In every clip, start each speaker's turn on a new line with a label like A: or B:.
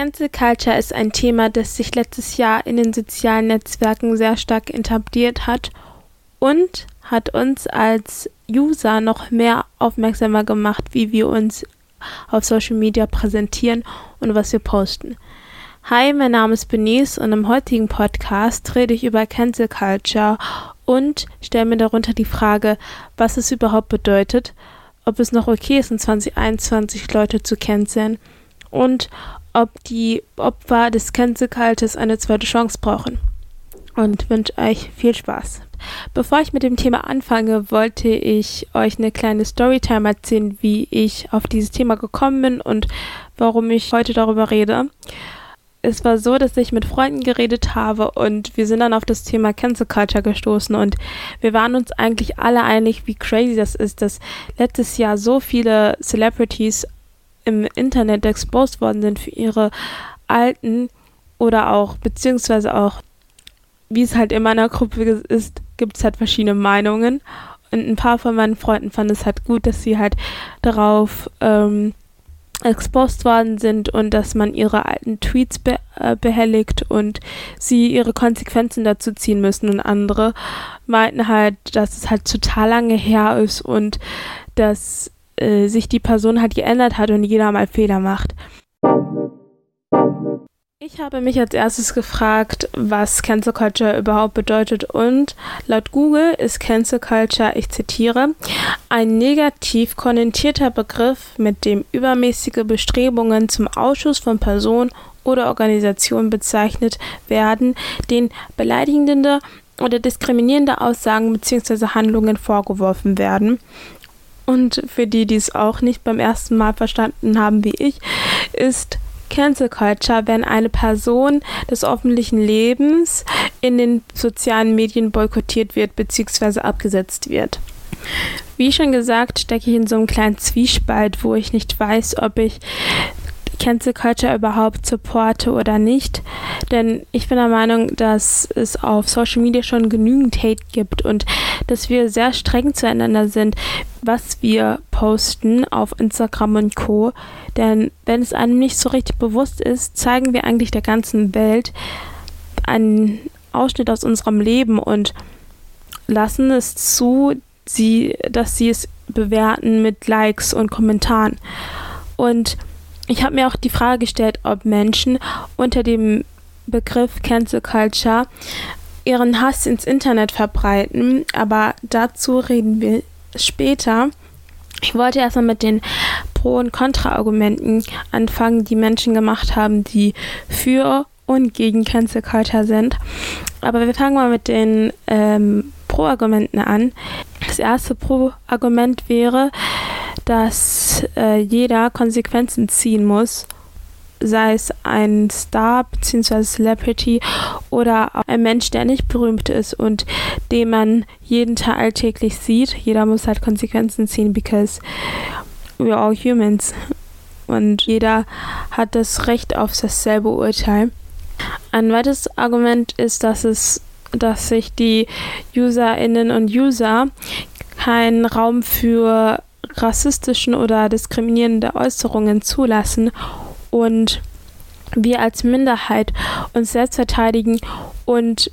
A: Cancel Culture ist ein Thema, das sich letztes Jahr in den sozialen Netzwerken sehr stark etabliert hat und hat uns als User noch mehr aufmerksamer gemacht, wie wir uns auf Social Media präsentieren und was wir posten. Hi, mein Name ist Benice und im heutigen Podcast rede ich über Cancel Culture und stelle mir darunter die Frage, was es überhaupt bedeutet, ob es noch okay ist, in 2021 Leute zu canceln und ob die Opfer des Cancel Cultures eine zweite Chance brauchen. Und wünsche euch viel Spaß. Bevor ich mit dem Thema anfange, wollte ich euch eine kleine Storytime erzählen, wie ich auf dieses Thema gekommen bin und warum ich heute darüber rede. Es war so, dass ich mit Freunden geredet habe und wir sind dann auf das Thema Cancel Culture gestoßen und wir waren uns eigentlich alle einig, wie crazy das ist, dass letztes Jahr so viele Celebrities im Internet exposed worden sind für ihre alten oder auch, beziehungsweise auch, wie es halt in meiner Gruppe ist, gibt es halt verschiedene Meinungen. Und ein paar von meinen Freunden fanden es halt gut, dass sie halt darauf ähm, exposed worden sind und dass man ihre alten Tweets be äh, behelligt und sie ihre Konsequenzen dazu ziehen müssen. Und andere meinten halt, dass es halt total lange her ist und dass äh, sich die Person halt geändert hat und jeder mal Fehler macht. Ich habe mich als erstes gefragt, was Cancel Culture überhaupt bedeutet und laut Google ist Cancel Culture, ich zitiere, ein negativ konnotierter Begriff, mit dem übermäßige Bestrebungen zum Ausschuss von Personen oder Organisationen bezeichnet werden, denen beleidigende oder diskriminierende Aussagen bzw. Handlungen vorgeworfen werden. Und für die, die es auch nicht beim ersten Mal verstanden haben wie ich, ist Cancel Culture, wenn eine Person des öffentlichen Lebens in den sozialen Medien boykottiert wird bzw. abgesetzt wird. Wie schon gesagt, stecke ich in so einem kleinen Zwiespalt, wo ich nicht weiß, ob ich Cancel Culture überhaupt supporte oder nicht. Denn ich bin der Meinung, dass es auf Social Media schon genügend Hate gibt und dass wir sehr streng zueinander sind, was wir posten auf Instagram und Co. Denn wenn es einem nicht so richtig bewusst ist, zeigen wir eigentlich der ganzen Welt einen Ausschnitt aus unserem Leben und lassen es zu, sie, dass sie es bewerten mit Likes und Kommentaren. Und ich habe mir auch die Frage gestellt, ob Menschen unter dem Begriff Cancel Culture ihren Hass ins Internet verbreiten, aber dazu reden wir später. Ich wollte erstmal mit den Pro- und Kontra-Argumenten anfangen, die Menschen gemacht haben, die für und gegen Cancel Culture sind. Aber wir fangen mal mit den ähm, Pro-Argumenten an. Das erste Pro-Argument wäre, dass äh, jeder Konsequenzen ziehen muss, sei es ein Star bzw. Celebrity oder ein Mensch, der nicht berühmt ist und den man jeden Tag alltäglich sieht. Jeder muss halt Konsequenzen ziehen, because we're all humans. Und jeder hat das Recht auf dasselbe Urteil. Ein weiteres Argument ist, dass es, dass sich die UserInnen und User keinen Raum für rassistischen oder diskriminierende Äußerungen zulassen und wir als Minderheit uns selbst verteidigen und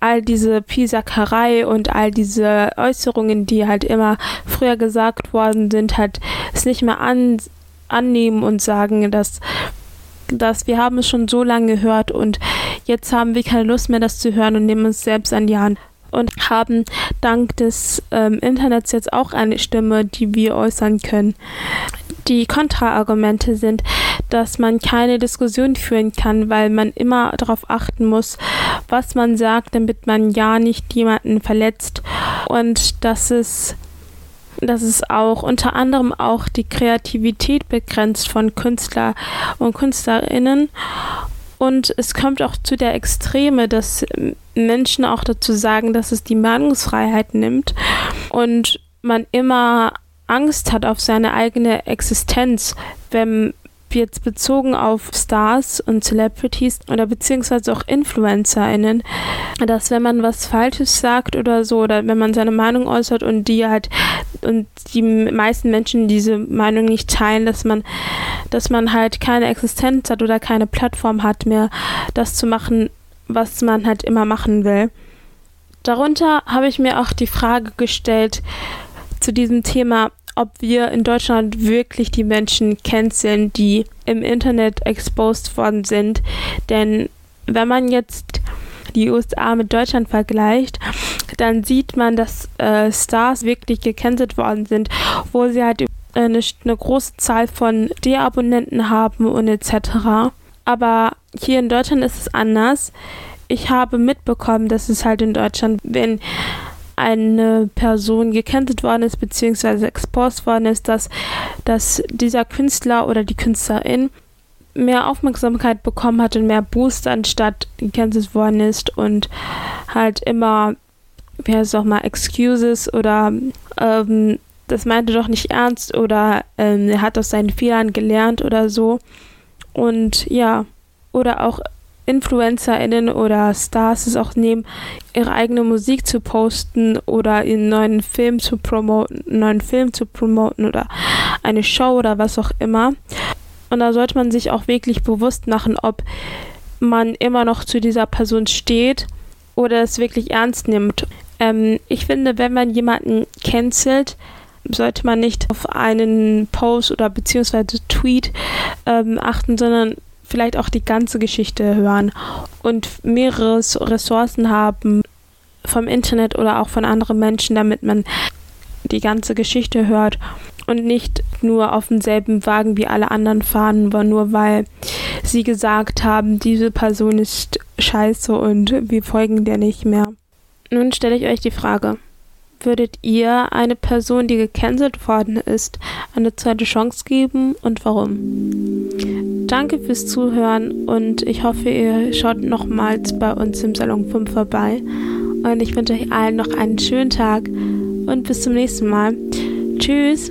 A: all diese Pisackerei und all diese Äußerungen, die halt immer früher gesagt worden sind, halt es nicht mehr an, annehmen und sagen, dass, dass wir haben es schon so lange gehört und jetzt haben wir keine Lust mehr, das zu hören und nehmen uns selbst an die Hand und haben dank des ähm, Internets jetzt auch eine Stimme, die wir äußern können. Die Kontraargumente sind, dass man keine Diskussion führen kann, weil man immer darauf achten muss, was man sagt, damit man ja nicht jemanden verletzt und dass es dass es auch unter anderem auch die Kreativität begrenzt von Künstler und Künstlerinnen und es kommt auch zu der Extreme, dass Menschen auch dazu sagen, dass es die Meinungsfreiheit nimmt und man immer Angst hat auf seine eigene Existenz, wenn jetzt bezogen auf Stars und Celebrities oder beziehungsweise auch InfluencerInnen, dass wenn man was Falsches sagt oder so, oder wenn man seine Meinung äußert und die halt und die meisten Menschen diese Meinung nicht teilen, dass man, dass man halt keine Existenz hat oder keine Plattform hat mehr, das zu machen, was man halt immer machen will. Darunter habe ich mir auch die Frage gestellt zu diesem Thema, ob wir in Deutschland wirklich die Menschen canceln, die im Internet exposed worden sind. Denn wenn man jetzt die USA mit Deutschland vergleicht, dann sieht man, dass äh, Stars wirklich gecancelt worden sind, wo sie halt eine, eine große Zahl von Deabonnenten haben und etc. Aber hier in Deutschland ist es anders. Ich habe mitbekommen, dass es halt in Deutschland, wenn eine Person gecancelt worden ist, beziehungsweise exposed worden ist, dass, dass dieser Künstler oder die Künstlerin mehr Aufmerksamkeit bekommen hat und mehr Boost anstatt gecancelt worden ist und halt immer, wie heißt es auch mal, Excuses oder ähm, das meinte doch nicht ernst oder ähm, er hat aus seinen Fehlern gelernt oder so. Und ja, oder auch InfluencerInnen oder Stars es auch nehmen, ihre eigene Musik zu posten oder einen neuen Film zu promoten, neuen Film zu promoten oder eine Show oder was auch immer. Und da sollte man sich auch wirklich bewusst machen, ob man immer noch zu dieser Person steht oder es wirklich ernst nimmt. Ähm, ich finde, wenn man jemanden cancelt, sollte man nicht auf einen Post oder beziehungsweise Tweet ähm, achten, sondern vielleicht auch die ganze Geschichte hören und mehrere Ressourcen haben vom Internet oder auch von anderen Menschen, damit man die ganze Geschichte hört und nicht nur auf demselben Wagen wie alle anderen fahren, aber nur weil sie gesagt haben, diese Person ist scheiße und wir folgen der nicht mehr. Nun stelle ich euch die Frage, würdet ihr eine Person, die gecancelt worden ist, eine zweite Chance geben und warum? Danke fürs Zuhören und ich hoffe, ihr schaut nochmals bei uns im Salon 5 vorbei. Und ich wünsche euch allen noch einen schönen Tag und bis zum nächsten Mal. Tschüss!